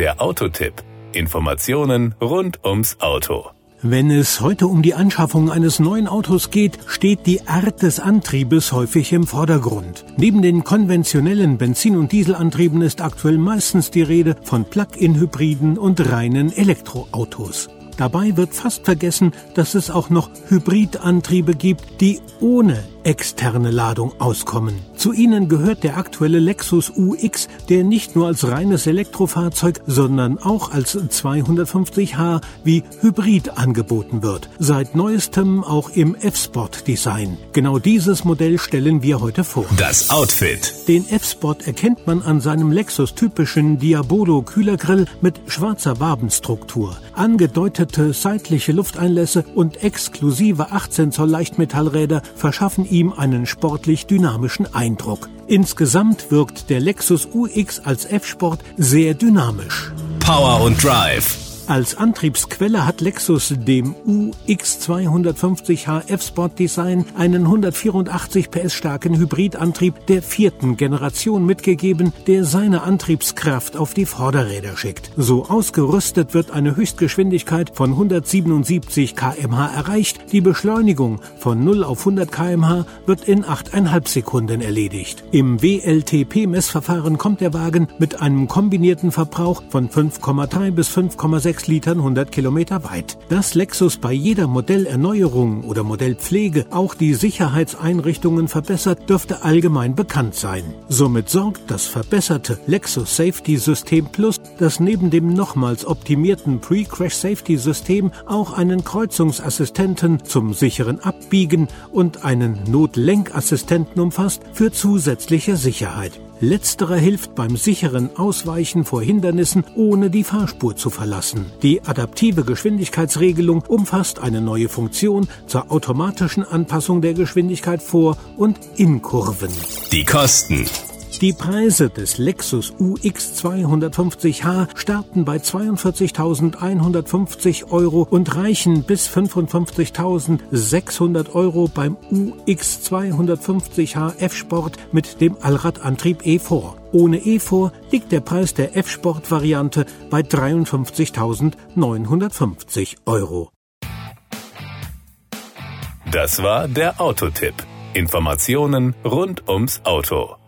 Der Autotipp. Informationen rund ums Auto. Wenn es heute um die Anschaffung eines neuen Autos geht, steht die Art des Antriebes häufig im Vordergrund. Neben den konventionellen Benzin- und Dieselantrieben ist aktuell meistens die Rede von Plug-in-Hybriden und reinen Elektroautos. Dabei wird fast vergessen, dass es auch noch Hybridantriebe gibt, die ohne externe Ladung auskommen. Zu ihnen gehört der aktuelle Lexus UX, der nicht nur als reines Elektrofahrzeug, sondern auch als 250h wie Hybrid angeboten wird. Seit neuestem auch im F-Sport-Design. Genau dieses Modell stellen wir heute vor. Das Outfit. Den F-Sport erkennt man an seinem Lexus-typischen Diabolo-Kühlergrill mit schwarzer Wabenstruktur, angedeutete seitliche Lufteinlässe und exklusive 18 Zoll Leichtmetallräder verschaffen ihm einen sportlich dynamischen Eindruck. Insgesamt wirkt der Lexus UX als F-Sport sehr dynamisch. Power und Drive. Als Antriebsquelle hat Lexus dem UX250h F-Sport Design einen 184 PS starken Hybridantrieb der vierten Generation mitgegeben, der seine Antriebskraft auf die Vorderräder schickt. So ausgerüstet wird eine Höchstgeschwindigkeit von 177 kmh erreicht. Die Beschleunigung von 0 auf 100 kmh wird in 8,5 Sekunden erledigt. Im WLTP-Messverfahren kommt der Wagen mit einem kombinierten Verbrauch von 5,3 bis 5,6 6 Litern 100 Kilometer weit. Dass Lexus bei jeder Modellerneuerung oder Modellpflege auch die Sicherheitseinrichtungen verbessert, dürfte allgemein bekannt sein. Somit sorgt das verbesserte Lexus Safety System Plus, das neben dem nochmals optimierten Pre-Crash Safety System auch einen Kreuzungsassistenten zum sicheren Abbiegen und einen Notlenkassistenten umfasst, für zusätzliche Sicherheit. Letzterer hilft beim sicheren Ausweichen vor Hindernissen, ohne die Fahrspur zu verlassen. Die adaptive Geschwindigkeitsregelung umfasst eine neue Funktion zur automatischen Anpassung der Geschwindigkeit vor und in Kurven. Die Kosten. Die Preise des Lexus UX 250h starten bei 42.150 Euro und reichen bis 55.600 Euro beim UX 250h F-Sport mit dem Allradantrieb E4. Ohne E4 liegt der Preis der F-Sport-Variante bei 53.950 Euro. Das war der Autotipp. Informationen rund ums Auto.